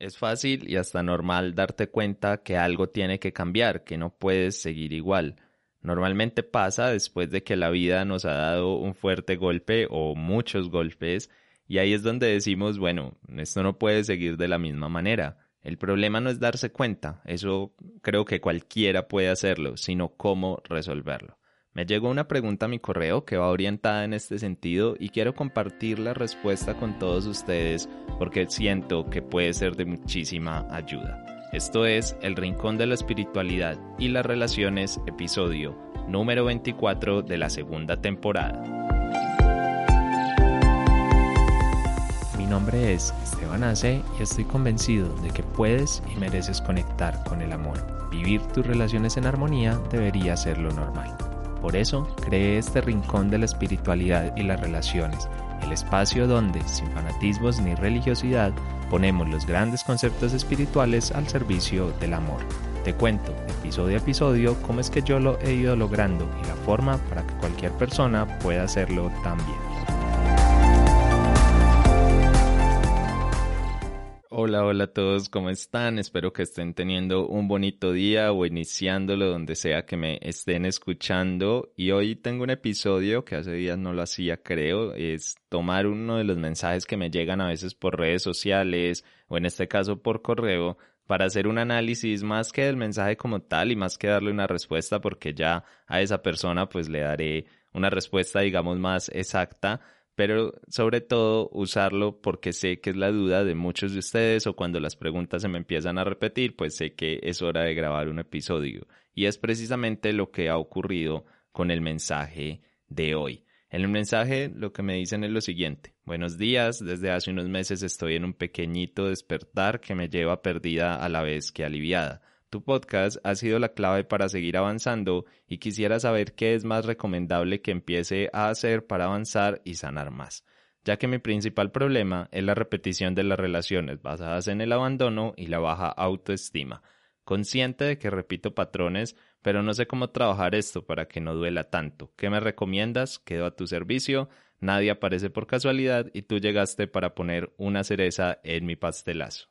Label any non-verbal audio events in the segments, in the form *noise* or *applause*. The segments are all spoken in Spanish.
Es fácil y hasta normal darte cuenta que algo tiene que cambiar, que no puedes seguir igual. Normalmente pasa después de que la vida nos ha dado un fuerte golpe o muchos golpes y ahí es donde decimos, bueno, esto no puede seguir de la misma manera. El problema no es darse cuenta, eso creo que cualquiera puede hacerlo, sino cómo resolverlo. Me llegó una pregunta a mi correo que va orientada en este sentido y quiero compartir la respuesta con todos ustedes porque siento que puede ser de muchísima ayuda. Esto es El Rincón de la Espiritualidad y las Relaciones, episodio número 24 de la segunda temporada. Mi nombre es Esteban Ace y estoy convencido de que puedes y mereces conectar con el amor. Vivir tus relaciones en armonía debería ser lo normal. Por eso creé este rincón de la espiritualidad y las relaciones, el espacio donde, sin fanatismos ni religiosidad, ponemos los grandes conceptos espirituales al servicio del amor. Te cuento, episodio a episodio, cómo es que yo lo he ido logrando y la forma para que cualquier persona pueda hacerlo también. Hola, hola a todos, ¿cómo están? Espero que estén teniendo un bonito día o iniciándolo donde sea que me estén escuchando. Y hoy tengo un episodio que hace días no lo hacía, creo, es tomar uno de los mensajes que me llegan a veces por redes sociales o en este caso por correo para hacer un análisis más que del mensaje como tal y más que darle una respuesta porque ya a esa persona pues le daré una respuesta digamos más exacta pero sobre todo usarlo porque sé que es la duda de muchos de ustedes o cuando las preguntas se me empiezan a repetir, pues sé que es hora de grabar un episodio. Y es precisamente lo que ha ocurrido con el mensaje de hoy. En el mensaje lo que me dicen es lo siguiente. Buenos días, desde hace unos meses estoy en un pequeñito despertar que me lleva perdida a la vez que aliviada. Tu podcast ha sido la clave para seguir avanzando y quisiera saber qué es más recomendable que empiece a hacer para avanzar y sanar más, ya que mi principal problema es la repetición de las relaciones basadas en el abandono y la baja autoestima. Consciente de que repito patrones, pero no sé cómo trabajar esto para que no duela tanto. ¿Qué me recomiendas? Quedo a tu servicio. Nadie aparece por casualidad y tú llegaste para poner una cereza en mi pastelazo.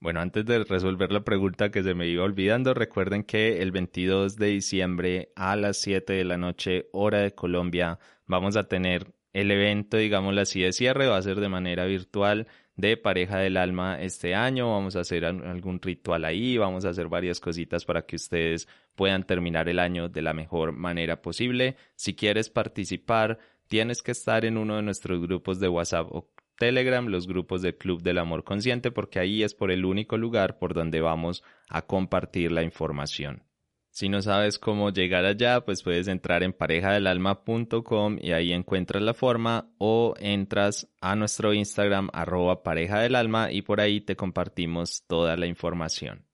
Bueno, antes de resolver la pregunta que se me iba olvidando, recuerden que el 22 de diciembre a las 7 de la noche, hora de Colombia, vamos a tener el evento, digámoslo así, de cierre, va a ser de manera virtual de pareja del alma este año, vamos a hacer algún ritual ahí, vamos a hacer varias cositas para que ustedes puedan terminar el año de la mejor manera posible. Si quieres participar, tienes que estar en uno de nuestros grupos de WhatsApp o Telegram, los grupos del Club del Amor Consciente, porque ahí es por el único lugar por donde vamos a compartir la información. Si no sabes cómo llegar allá, pues puedes entrar en parejadelalma.com y ahí encuentras la forma o entras a nuestro Instagram arroba pareja del alma y por ahí te compartimos toda la información.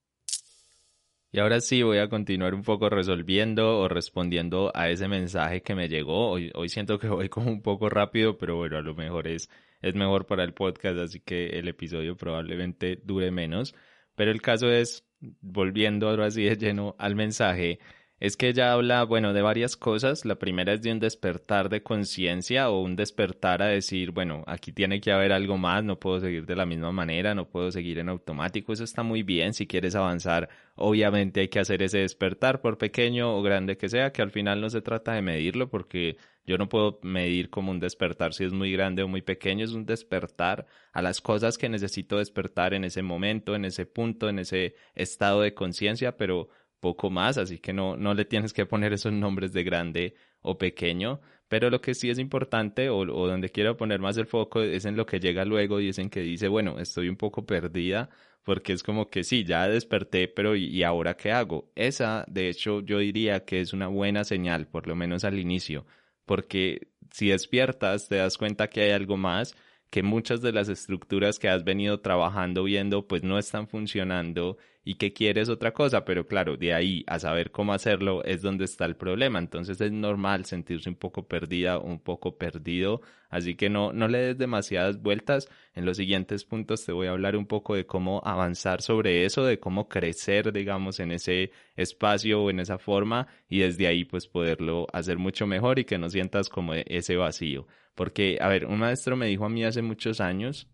Y ahora sí voy a continuar un poco resolviendo o respondiendo a ese mensaje que me llegó. Hoy, siento que voy como un poco rápido, pero bueno, a lo mejor es es mejor para el podcast, así que el episodio probablemente dure menos. Pero el caso es, volviendo ahora así de lleno al mensaje, es que ella habla, bueno, de varias cosas. La primera es de un despertar de conciencia o un despertar a decir, bueno, aquí tiene que haber algo más, no puedo seguir de la misma manera, no puedo seguir en automático. Eso está muy bien. Si quieres avanzar, obviamente hay que hacer ese despertar, por pequeño o grande que sea, que al final no se trata de medirlo porque yo no puedo medir como un despertar si es muy grande o muy pequeño, es un despertar a las cosas que necesito despertar en ese momento, en ese punto, en ese estado de conciencia, pero poco más, así que no, no le tienes que poner esos nombres de grande o pequeño, pero lo que sí es importante o, donde quiero poner más el foco es en lo que llega luego y es en que dice, bueno, estoy un poco perdida porque es como que sí, ya desperté, pero ¿y ahora qué hago? Esa, de hecho, yo diría que es una buena señal, por lo menos al inicio porque si despiertas te das cuenta que hay algo más, que muchas de las estructuras que has venido trabajando viendo pues no están funcionando y que quieres otra cosa, pero claro, de ahí a saber cómo hacerlo es donde está el problema. Entonces es normal sentirse un poco perdida, un poco perdido, así que no, no le des demasiadas vueltas. En los siguientes puntos te voy a hablar un poco de cómo avanzar sobre eso, de cómo crecer, digamos, en ese espacio o en esa forma y desde ahí pues poderlo hacer mucho mejor y que no sientas como ese vacío. Porque, a ver, un maestro me dijo a mí hace muchos años,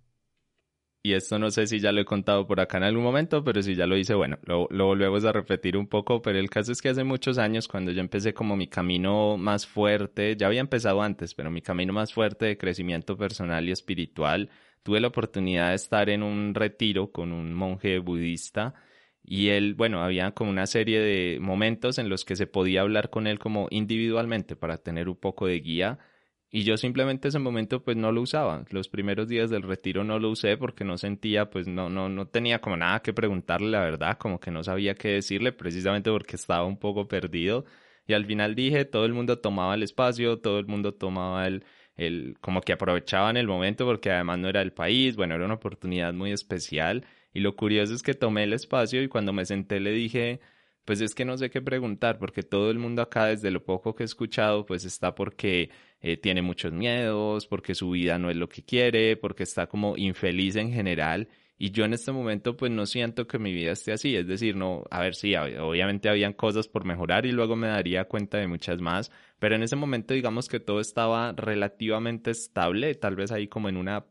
y esto no sé si ya lo he contado por acá en algún momento, pero si ya lo hice, bueno, lo, volvemos a repetir un poco, pero el caso es que hace muchos años, cuando yo empecé como mi camino más fuerte, ya había empezado antes, pero mi camino más fuerte de crecimiento personal y espiritual, tuve la oportunidad de estar en un retiro con un monje budista y él, bueno, había como una serie de momentos en los que se podía hablar con él como individualmente para tener un poco de guía y yo simplemente ese momento pues no lo usaba. Los primeros días del retiro no lo usé porque no sentía, pues no, no, no tenía como nada que preguntarle, la verdad, como que no sabía qué decirle, precisamente porque estaba un poco perdido. Y al final dije, todo el mundo tomaba el espacio, todo el mundo tomaba el, el, como que aprovechaban el momento porque además no era el país, bueno, era una oportunidad muy especial. Y lo curioso es que tomé el espacio y cuando me senté le dije, pues es que no sé qué preguntar, porque todo el mundo acá, desde lo poco que he escuchado, pues está porque eh, tiene muchos miedos, porque su vida no es lo que quiere, porque está como infeliz en general. Y yo en este momento pues no siento que mi vida esté así, es decir, no, a ver, sí, obviamente habían cosas por mejorar y luego me daría cuenta de muchas más, pero en ese momento digamos que todo estaba relativamente estable, tal vez ahí como en una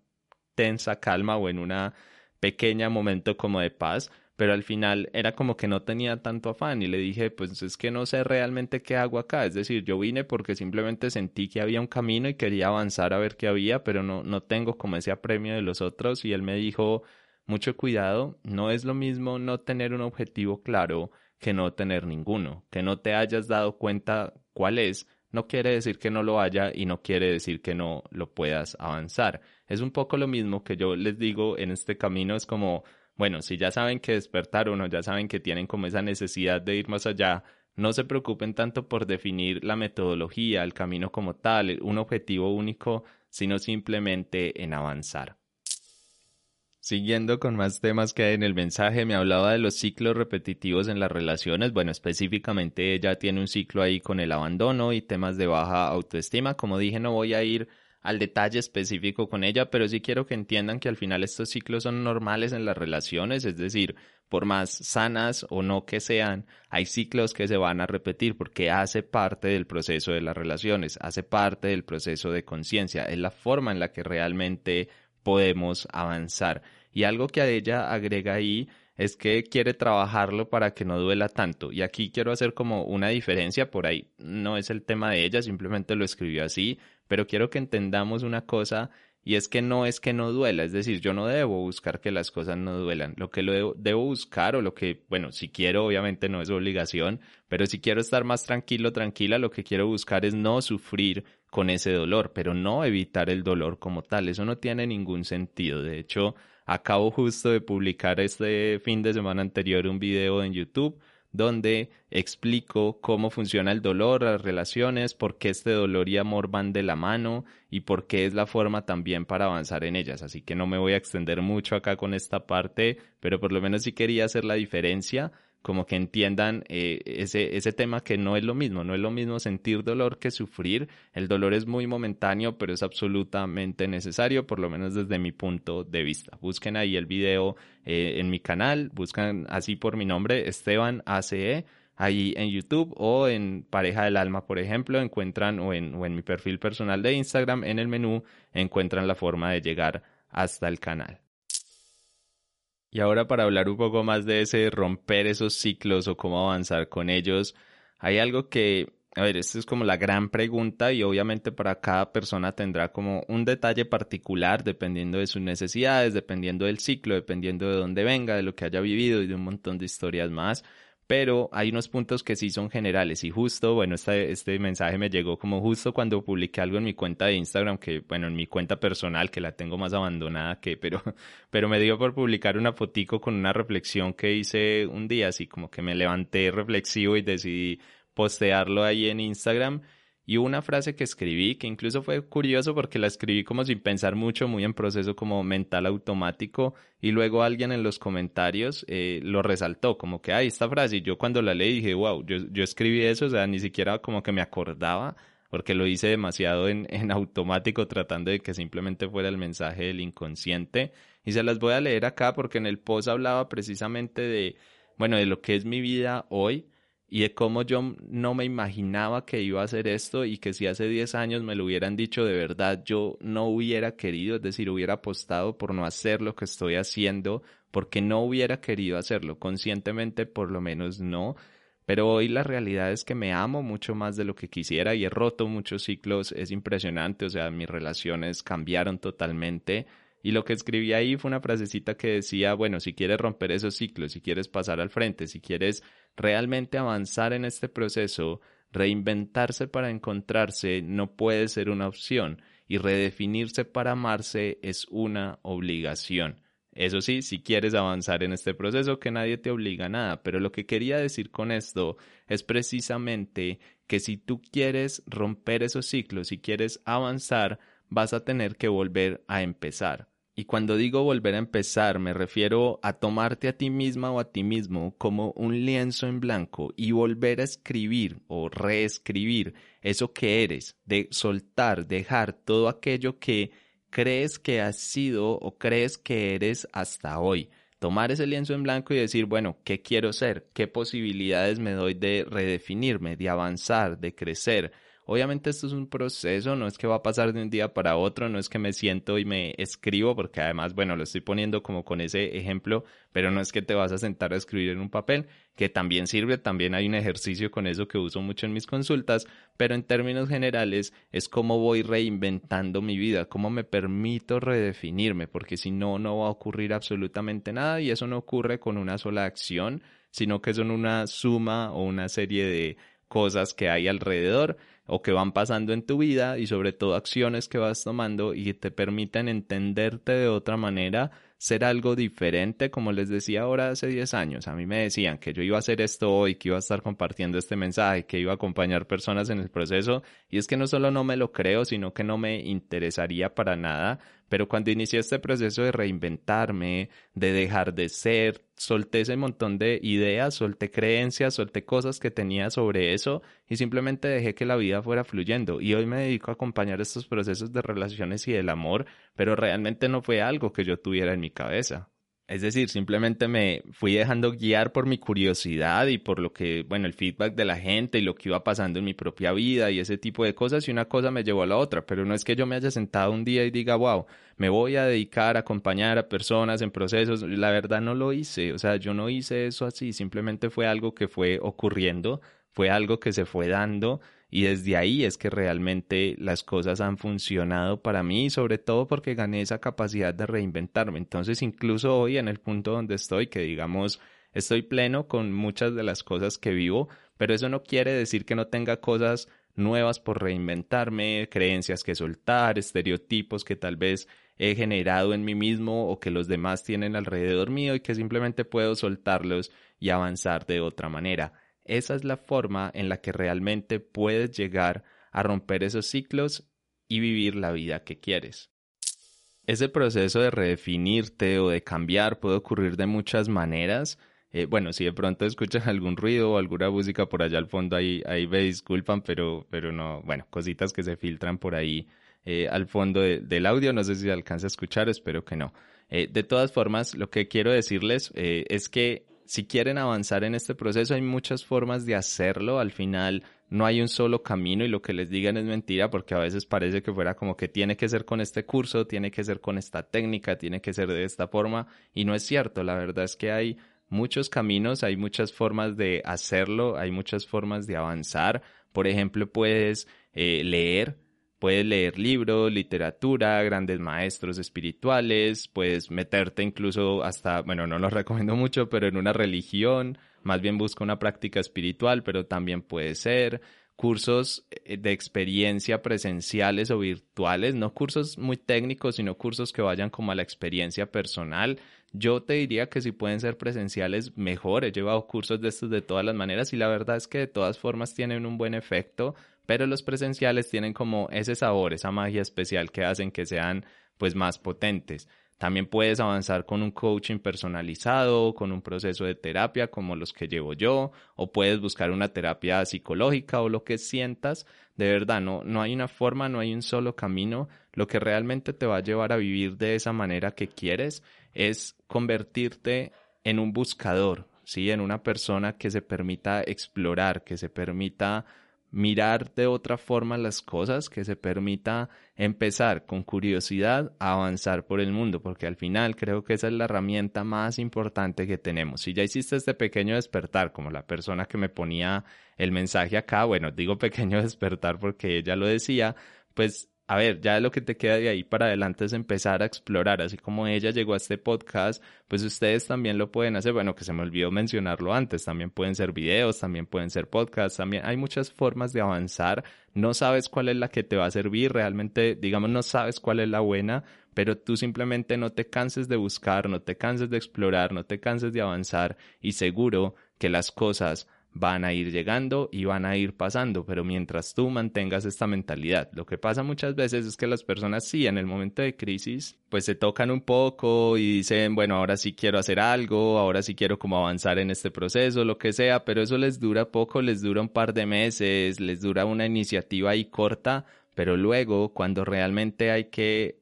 tensa calma o en una pequeña momento como de paz, pero al final era como que no tenía tanto afán y le dije, pues es que no sé realmente qué hago acá, es decir, yo vine porque simplemente sentí que había un camino y quería avanzar a ver qué había, pero no, no tengo como ese apremio de los otros. Y él me dijo, mucho cuidado, no es lo mismo no tener un objetivo claro que no tener ninguno, que no te hayas dado cuenta cuál es, no quiere decir que no lo haya y no quiere decir que no lo puedas avanzar. Es un poco lo mismo que yo les digo en este camino, es como bueno, si ya saben que despertaron o ya saben que tienen como esa necesidad de ir más allá, no se preocupen tanto por definir la metodología, el camino como tal, un objetivo único, sino simplemente en avanzar. Siguiendo con más temas que hay en el mensaje, me hablaba de los ciclos repetitivos en las relaciones. Bueno, específicamente ella tiene un ciclo ahí con el abandono y temas de baja autoestima. Como dije, no voy a ir al detalle específico con ella, pero sí quiero que entiendan que al final estos ciclos son normales en las relaciones, es decir, por más sanas o no que sean, hay ciclos que se van a repetir porque hace parte del proceso de las relaciones, hace parte del proceso de conciencia, es la forma en la que realmente podemos avanzar. Y algo que a ella agrega ahí es que quiere trabajarlo para que no duela tanto. Y aquí quiero hacer como una diferencia, por ahí no es el tema de ella, simplemente lo escribió así, pero quiero que entendamos una cosa y es que no es que no duela, es decir, yo no debo buscar que las cosas no duelan. Lo que lo debo, buscar o lo que, bueno, si quiero, obviamente no es obligación, pero si quiero estar más tranquilo, tranquila, lo que quiero buscar es no sufrir con ese dolor, pero no evitar el dolor como tal. Eso no tiene ningún sentido. De hecho, acabo justo de publicar este fin de semana anterior un video en YouTube donde explico cómo funciona el dolor, las relaciones, por qué este dolor y amor van de la mano y por qué es la forma también para avanzar en ellas. Así que no me voy a extender mucho acá con esta parte, pero por lo menos sí quería hacer la diferencia como que entiendan eh, ese, ese tema que no es lo mismo, no es lo mismo sentir dolor que sufrir. El dolor es muy momentáneo, pero es absolutamente necesario, por lo menos desde mi punto de vista. Busquen ahí el video eh, en mi canal, buscan así por mi nombre, Esteban ACE, ahí en YouTube o en Pareja del Alma, por ejemplo, encuentran o en, o en mi perfil personal de Instagram, en el menú, encuentran la forma de llegar hasta el canal. Y ahora para hablar un poco más de ese romper esos ciclos o cómo avanzar con ellos, hay algo que, a ver, esta es como la gran pregunta y obviamente para cada persona tendrá como un detalle particular dependiendo de sus necesidades, dependiendo del ciclo, dependiendo de dónde venga, de lo que haya vivido y de un montón de historias más pero hay unos puntos que sí son generales y justo, bueno, este, este mensaje me llegó como justo cuando publiqué algo en mi cuenta de Instagram, que bueno, en mi cuenta personal, que la tengo más abandonada que, pero, *laughs* pero me dio por publicar una fotico con una reflexión que hice un día, así como que me levanté reflexivo y decidí postearlo ahí en Instagram y una frase que escribí, que incluso fue curioso porque la escribí como sin pensar mucho, muy en proceso como mental automático, y luego alguien en los comentarios eh, lo resaltó, como que, ay, esta frase, y yo cuando la leí dije, wow, yo, yo escribí eso, o sea, ni siquiera como que me acordaba, porque lo hice demasiado en, en automático, tratando de que simplemente fuera el mensaje del inconsciente, y se las voy a leer acá porque en el post hablaba precisamente de, bueno, de lo que es mi vida hoy, y de cómo yo no me imaginaba que iba a hacer esto y que si hace 10 años me lo hubieran dicho de verdad, yo no hubiera querido, es decir, hubiera apostado por no hacer lo que estoy haciendo, porque no hubiera querido hacerlo, conscientemente por lo menos no. Pero hoy la realidad es que me amo mucho más de lo que quisiera y he roto muchos ciclos, es impresionante, o sea, mis relaciones cambiaron totalmente. Y lo que escribí ahí fue una frasecita que decía, bueno, si quieres romper esos ciclos, si quieres pasar al frente, si quieres realmente avanzar en este proceso, reinventarse para encontrarse no puede ser una opción y redefinirse para amarse es una obligación. Eso sí, si quieres avanzar en este proceso, que nadie te obliga a nada, pero lo que quería decir con esto es precisamente que si tú quieres romper esos ciclos, si quieres avanzar, vas a tener que volver a empezar. Y cuando digo volver a empezar, me refiero a tomarte a ti misma o a ti mismo como un lienzo en blanco y volver a escribir o reescribir eso que eres, de soltar, dejar todo aquello que crees que has sido o crees que eres hasta hoy. Tomar ese lienzo en blanco y decir, bueno, ¿qué quiero ser? ¿Qué posibilidades me doy de redefinirme, de avanzar, de crecer? Obviamente esto es un proceso, no es que va a pasar de un día para otro, no es que me siento y me escribo, porque además, bueno, lo estoy poniendo como con ese ejemplo, pero no es que te vas a sentar a escribir en un papel, que también sirve, también hay un ejercicio con eso que uso mucho en mis consultas, pero en términos generales es cómo voy reinventando mi vida, cómo me permito redefinirme, porque si no, no va a ocurrir absolutamente nada y eso no ocurre con una sola acción, sino que son una suma o una serie de cosas que hay alrededor o que van pasando en tu vida y sobre todo acciones que vas tomando y que te permiten entenderte de otra manera, ser algo diferente, como les decía ahora hace 10 años. A mí me decían que yo iba a hacer esto hoy, que iba a estar compartiendo este mensaje, que iba a acompañar personas en el proceso y es que no solo no me lo creo, sino que no me interesaría para nada pero cuando inicié este proceso de reinventarme, de dejar de ser, solté ese montón de ideas, solté creencias, solté cosas que tenía sobre eso y simplemente dejé que la vida fuera fluyendo. Y hoy me dedico a acompañar estos procesos de relaciones y del amor, pero realmente no fue algo que yo tuviera en mi cabeza. Es decir, simplemente me fui dejando guiar por mi curiosidad y por lo que, bueno, el feedback de la gente y lo que iba pasando en mi propia vida y ese tipo de cosas y una cosa me llevó a la otra, pero no es que yo me haya sentado un día y diga, wow, me voy a dedicar a acompañar a personas en procesos. La verdad no lo hice, o sea, yo no hice eso así, simplemente fue algo que fue ocurriendo, fue algo que se fue dando y desde ahí es que realmente las cosas han funcionado para mí, sobre todo porque gané esa capacidad de reinventarme. Entonces, incluso hoy en el punto donde estoy, que digamos, estoy pleno con muchas de las cosas que vivo, pero eso no quiere decir que no tenga cosas nuevas por reinventarme, creencias que soltar, estereotipos que tal vez he generado en mí mismo o que los demás tienen alrededor mío y que simplemente puedo soltarlos y avanzar de otra manera. Esa es la forma en la que realmente puedes llegar a romper esos ciclos y vivir la vida que quieres. Ese proceso de redefinirte o de cambiar puede ocurrir de muchas maneras. Eh, bueno, si de pronto escuchan algún ruido o alguna música por allá al fondo, ahí, ahí me disculpan, pero, pero no, bueno, cositas que se filtran por ahí eh, al fondo del audio. No sé si alcanza a escuchar, espero que no. Eh, de todas formas, lo que quiero decirles es que si quieren avanzar en este proceso, hay muchas formas de hacerlo. Al final no hay un solo camino y lo que les digan es mentira porque a veces parece que fuera como que tiene que ser con este curso, tiene que ser con esta técnica, tiene que ser de esta forma y no es cierto. La verdad es que hay muchos caminos, hay muchas formas de hacerlo, hay muchas formas de avanzar. Por ejemplo, puedes eh, leer Puedes leer libros, literatura, grandes maestros espirituales, puedes meterte incluso hasta, bueno, no lo *laughs* recomiendo mucho, pero en una religión, más bien busca una práctica espiritual, pero también puede ser cursos eh, de experiencia presenciales o virtuales, no cursos muy técnicos, sino cursos que vayan como a la experiencia personal. Yo te diría que si pueden ser presenciales, mejor. He llevado cursos de estos de todas las maneras y la verdad es que de todas formas tienen un buen efecto pero los presenciales tienen como ese sabor, esa magia especial que hacen que sean pues más potentes. También puedes avanzar con un coaching personalizado, con un proceso de terapia como los que llevo yo, o puedes buscar una terapia psicológica o lo que sientas. De verdad, no, no hay una forma, no hay un solo camino. Lo que realmente te va a llevar a vivir de esa manera que quieres es convertirte en un buscador, ¿sí? En una persona que se permita explorar, que se permita mirar de otra forma las cosas, que se permita empezar con curiosidad a avanzar por el mundo, porque al final creo que esa es la herramienta más importante que tenemos. Si ya hiciste este pequeño despertar, como la persona que me ponía el mensaje acá, bueno, digo pequeño *laughs* despertar porque ella lo decía, pues a ver, ya lo que te queda de ahí para adelante es empezar a explorar, así como ella llegó a este podcast, pues ustedes también lo pueden hacer, bueno, que se me olvidó mencionarlo antes, también pueden ser videos, también pueden ser podcasts, también hay muchas formas de avanzar, no sabes cuál es la que te va a servir, realmente, digamos, no sabes cuál es la buena, pero tú simplemente no te canses de buscar, no te canses de explorar, no te canses de avanzar y seguro que las cosas van a ir llegando y van a ir pasando, pero mientras tú mantengas esta mentalidad, lo que pasa muchas veces es que las personas sí, en el momento de crisis, pues se tocan un poco y dicen, bueno, ahora sí quiero hacer algo, ahora sí quiero como avanzar en este proceso, lo que sea, pero eso les dura poco, les dura un par de meses, les dura una iniciativa ahí corta, pero luego cuando realmente hay que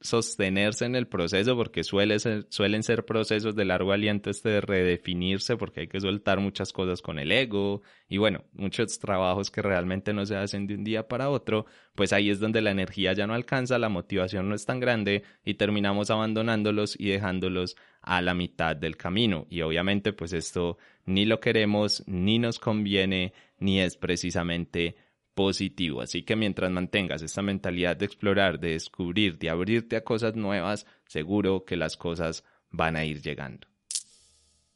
sostenerse en el proceso porque suele suelen ser procesos de largo aliento este de redefinirse porque hay que soltar muchas cosas con el ego y bueno, muchos trabajos que realmente no se hacen de un día para otro, pues ahí es donde la energía ya no alcanza, la motivación no es tan grande y terminamos abandonándolos y dejándolos a la mitad del camino. Y obviamente pues esto ni lo queremos, ni nos conviene, ni es precisamente positivo. Así que mientras mantengas esta mentalidad de explorar, de descubrir, de abrirte a cosas nuevas, seguro que las cosas van a ir llegando.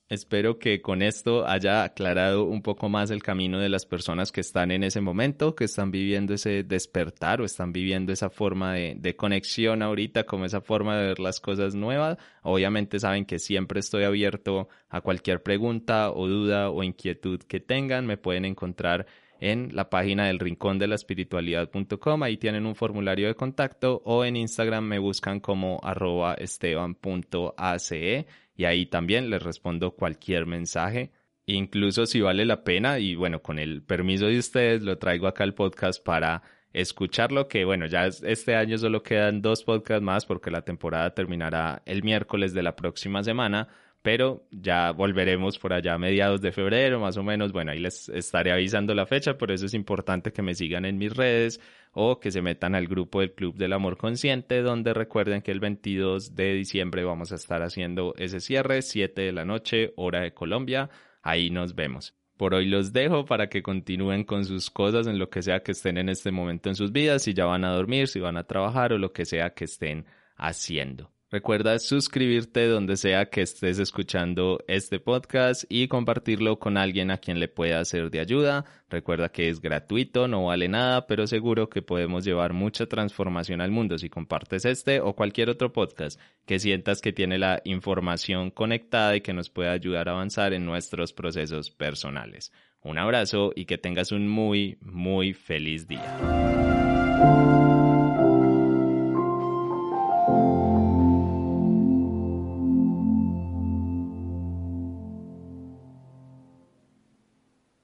Espero que con esto haya aclarado un poco más el camino de las personas que están en ese momento, que están viviendo ese despertar o están viviendo esa forma de, conexión ahorita, como esa forma de ver las cosas nuevas. Obviamente saben que siempre estoy abierto a cualquier pregunta o duda o inquietud que tengan. Me pueden encontrar en la página del rincón de la espiritualidad.com. Ahí tienen un formulario de contacto o en Instagram me buscan como arroba esteban.ace y ahí también les respondo cualquier mensaje. Incluso si vale la pena y bueno, con el permiso de ustedes lo traigo acá al podcast para escucharlo, que bueno, ya este año solo quedan dos podcasts más porque la temporada terminará el miércoles de la próxima semana, pero ya volveremos por allá a mediados de febrero, más o menos. Bueno, ahí les estaré avisando la fecha, por eso es importante que me sigan en mis redes o que se metan al grupo del Club del Amor Consciente, donde recuerden que el 22 de diciembre vamos a estar haciendo ese cierre, 7 de la noche, hora de Colombia. Ahí nos vemos. Por hoy los dejo para que continúen con sus cosas en lo que sea que estén en este momento en sus vidas, si ya van a dormir, si van a trabajar o lo que sea que estén haciendo. Recuerda suscribirte donde sea que estés escuchando este podcast y compartirlo con alguien a quien le pueda ser de ayuda. Recuerda que es gratuito, no vale nada, pero seguro que podemos llevar mucha transformación al mundo si compartes este o cualquier otro podcast que sientas que tiene la información conectada y que nos pueda ayudar a avanzar en nuestros procesos personales. Un abrazo y que tengas un muy, muy feliz día.